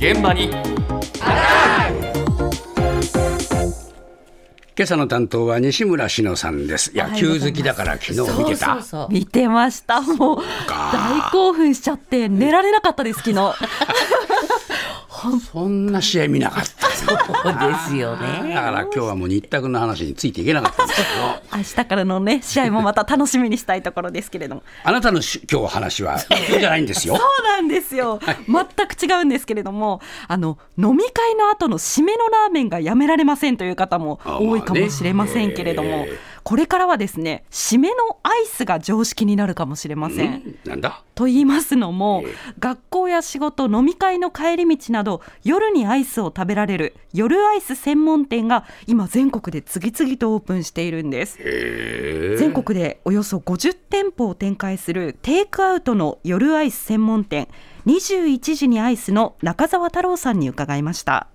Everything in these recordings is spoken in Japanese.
現場に。今朝の担当は西村志乃さんです。野球好きだから昨日見てた。そうそうそう。見てました。もう大興奮しちゃって寝られなかったです昨日。そんな試合見なかったですよね。だから今日はもう日卓の話についていけなかったんですけど。明日からのね試合もまた楽しみにしたいところですけれども。あなたのし今日話はじゃないんですよ。そうなんですよ、全く違うんですけれどもあの飲み会の後の締めのラーメンがやめられませんという方も多いかもしれませんけれども、これからはですね締めのアイスが常識になるかもしれません。んなんだ？と言いますのも、学校や仕事飲み会の帰り道など夜にアイスを食べられる夜アイス専門店が今全国で次々とオープンしているんです。全国でおよそ50店舗を展開するテイクアウトの夜アイス専門店21時にアイスの中澤太郎さんに伺いました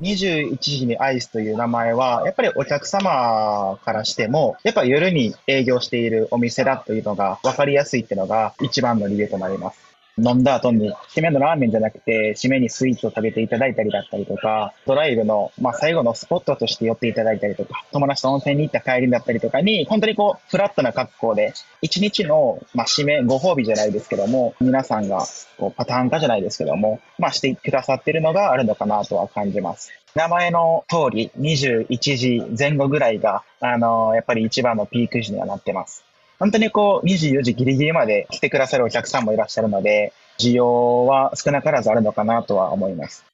21時にアイスという名前は、やっぱりお客様からしても、やっぱ夜に営業しているお店だというのが分かりやすいっていうのが一番の理由となります。飲んだ後に、締めのラーメンじゃなくて、締めにスイーツを食べていただいたりだったりとか、ドライブの、まあ、最後のスポットとして寄っていただいたりとか、友達と温泉に行った帰りだったりとかに、本当にこう、フラットな格好で、一日の、まあ、締め、ご褒美じゃないですけども、皆さんが、こう、パターン化じゃないですけども、まあ、してくださってるのがあるのかなとは感じます。名前の通り、21時前後ぐらいが、あのやっぱり一番のピーク時にはなってます。本当にこう、24時ギリギリまで来てくださるお客さんもいらっしゃるので、需要は少なからずあるのかなとは思います。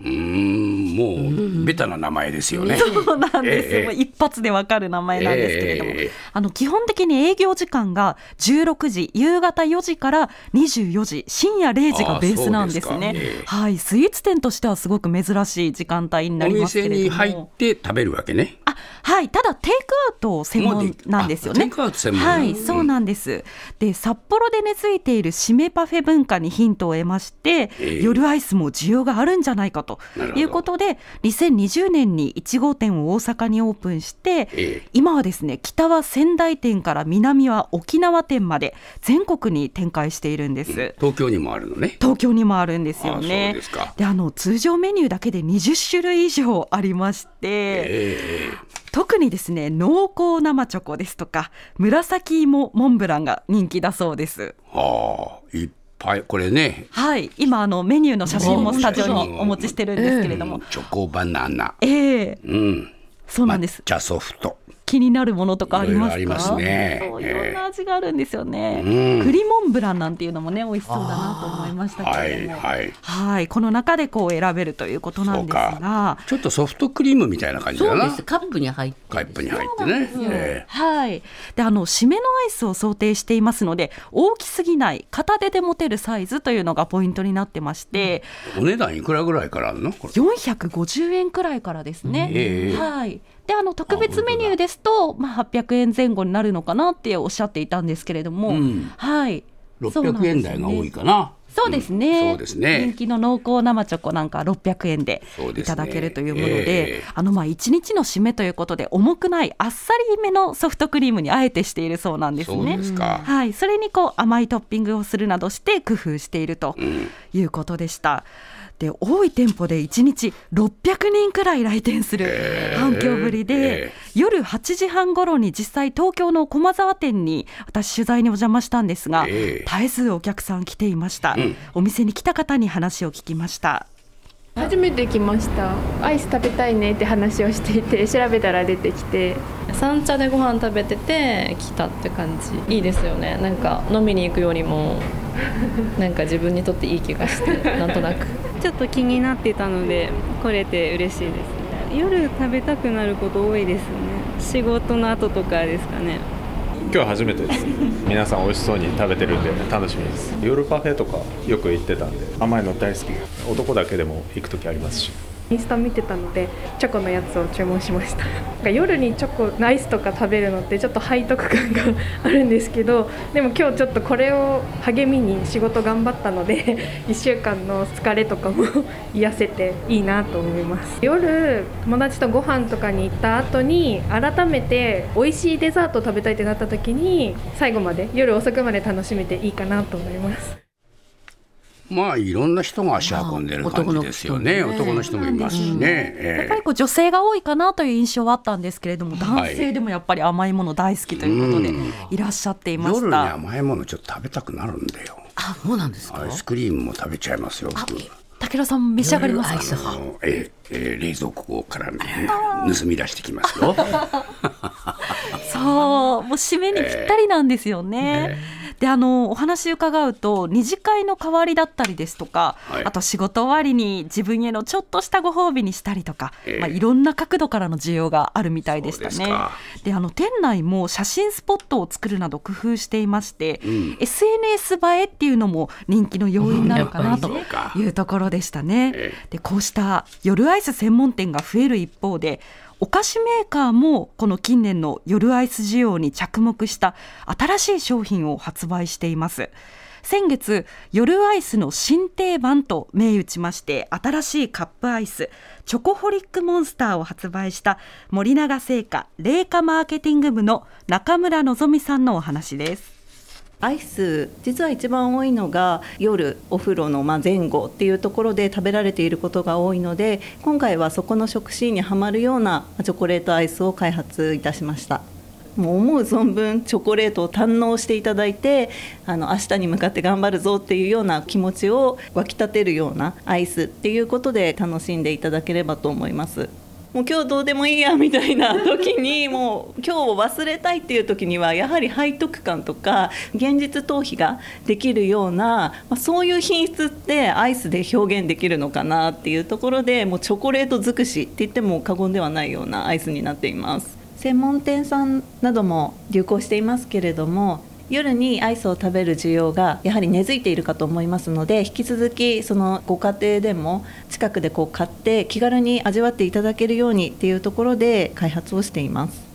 うーんもうベタな名前ですよね、そうなんですよ、ええもう一発でわかる名前なんですけれども、ええあの基本的に営業時間が16時夕方4時から24時深夜0時がベースなんですね。すか。ええ。はい。スイーツ店としてはすごく珍しい時間帯になおりますけれども。店に入って食べるわけね。あはい。ただテイクアウト専門なんですよね。あテイクアウト専門。はい。そうなんです。で札幌で根付いている締めパフェ文化にヒントを得まして、ええ。夜アイスも需要があるんじゃないかとなるほど。いうことで2020年に1号店を大阪にオープンして、ええ。今はですね北は仙台店から南は沖縄店まで全国に展開しているんです、東京にもあるのね。東京にもあるんですよあそうねですか。であの通常メニューだけで20種類以上ありまして、え特にですね濃厚生チョコですとか紫芋モンブランが人気だそうです。えはあいっぱいこれね。はい。今あのメニューの写真もスタジオにお持ちしてるんですけれども、チョコバナナ。ええ。うん。そうなんです。抹茶ソフト気になるものとかありますか？いろますね。いろんな味があるんですよね、うん。栗モンブランなんていうのもね美味しそうだなと思いましたけはいれども。はいはい。この中でこう選べるということなんですが。ちょっとソフトクリームみたいな感じだな。そうです。カップに入って。カップに入ってね。えはい、であの締めのアイスを想定していますので大きすぎない片手で持てるサイズというのがポイントになってまして、えお値段いくらぐらいからあるの？これ。450円くらいからですね。ええ。はいであの特別メニューですと、まあ、800円前後になるのかなっておっしゃっていたんですけれども、うん。はい。そうなん600ですよね円台が多いかなそうですね、うんそうですね。人気の濃厚生チョコなんか600円でいただけるというものでええ。あのまあ1日の締めということで重くないあっさりめのソフトクリームにあえてしているそうなんですね。で。すか。はい、それにこう甘いトッピングをするなどして工夫しているとうん。いうことでした。で多い店舗で1日600人くらい来店する反響ぶりで、え夜8時半頃に実際東京の駒沢店に私取材にお邪魔したんですが、ええ。絶えずお客さん来ていました、うんお店に来た方に話を聞きました。初めて来ました。アイス食べたいねって話をしていて 調べたら出てきて。三茶でご飯食べてて来たって感じ。いいですよね。なんか飲みに行くよりもなんか自分にとっていい気がして なんとなく。ちょっと気になってたので来れて嬉しいです。夜食べたくなること多いですね。仕事の後とかですかね今日は初めてです。皆さん美味しそうに食べてるんで楽しみです。夜パフェとかよく行ってたんで甘いの大好き。男だけでも行く時ありますし。インスタ見てたのでチョコのやつを注文しました。夜にチョコアイスとか食べるのってちょっと背徳感があるんですけどでも今日ちょっとこれを励みに仕事頑張ったので 1週間の疲れとかも癒せていいなと思います。夜友達とご飯とかに行った後に改めて美味しいデザートを食べたいってなった時に最後まで夜遅くまで楽しめていいかなと思います。まあいろんな人が足運んでる感じですよね。まあ男の人もいますしね。やっぱりこう女性が多いかなという印象はあったんですけれども、男性でもやっぱり甘いもの大好きということでいらっしゃっていま夜にした。甘いものちょっと食べたくなるんだよ。あそうなんですか？アイスクリームも食べちゃいますよ。僕武田さんも召し上がりますか？ええええ冷蔵庫から、ね、盗み出してきますよ。そう、もう締めにぴったりなんですよね。で、あのお話伺うと二次会の代わりだったりですとか、はい。あと仕事終わりに自分へのちょっとしたご褒美にしたりとか、ええ。まあいろんな角度からの需要があるみたいでしたねであの店内も写真スポットを作るなど工夫していまして、ん。SNS 映えっていうのも人気の要因なのかなというところでしたね。えでこうした夜アイス専門店が増える一方でお菓子メーカーもこの近年の夜アイス需要に着目した新しい商品を発売しています。先月夜アイスの新定番と銘打ちまして新しいカップアイスチョコホリックモンスターを発売した森永製菓冷夏マーケティング部の中村のぞみさんのお話です。アイス。実は一番多いのが夜お風呂の前後っていうところで食べられていることが多いので今回はそこの食シーンにはまるようなチョコレートアイスを開発いたしました。もう思う存分チョコレートを堪能していただいてあの明日に向かって頑張るぞっていうような気持ちを湧き立てるようなアイスっていうことで楽しんでいただければと思います。もう今日どうでもいいやみたいな時に もう今日を忘れたいっていう時にはやはり背徳感とか現実逃避ができるような、まあ、そういう品質ってアイスで表現できるのかなっていうところでもうチョコレート尽くしって言っても過言ではないようなアイスになっています。専門店さんなども流行していますけれども夜にアイスを食べる需要がやはり根付いているかと思いますので引き続きそのご家庭でも近くでこう買って気軽に味わっていただけるようにっていうところで開発をしています。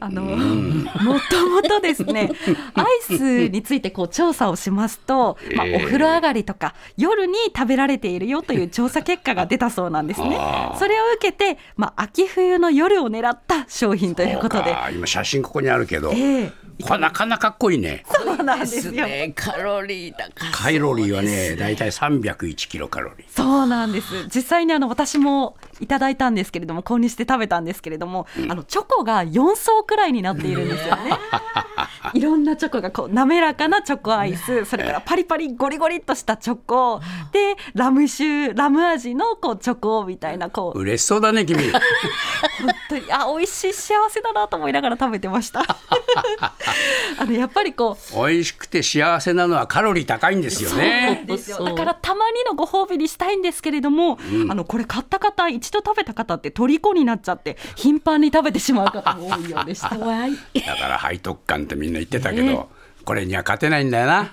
あの、もともとですね、アイスについてこう調査をしますと、まあ、ええ。お風呂上がりとか夜に食べられているよという調査結果が出たそうなんですね。それを受けて、まあ、秋冬の夜を狙った商品ということで。今写真ここにあるけど、ええこれなかなかかっこいいね。そうなんですよ。ね。カロリー高カロリーはね、だいたい301キロカロリー。そうなんです。実際にあの私もいただいたんですけれども購入して食べたんですけれども、あのチョコが4層くらいになっているんですよね。いろんなチョコがこう滑らかなチョコアイスそれからパリパリゴリゴリっとしたチョコでラム酒ラム味のこうチョコみたいなこう。嬉しそうだね、君。本当にあ美味しい幸せだなと思いながら食べてました あのやっぱりこう美味しくて幸せなのはカロリー高いんですよね。だからたまにのご褒美にしたいんですけれども、あのこれ買った方一度食べた方って虜になっちゃって頻繁に食べてしまう方も 多いようでした。だから背徳感ってみんな言ってたけど、これには勝てないんだよな。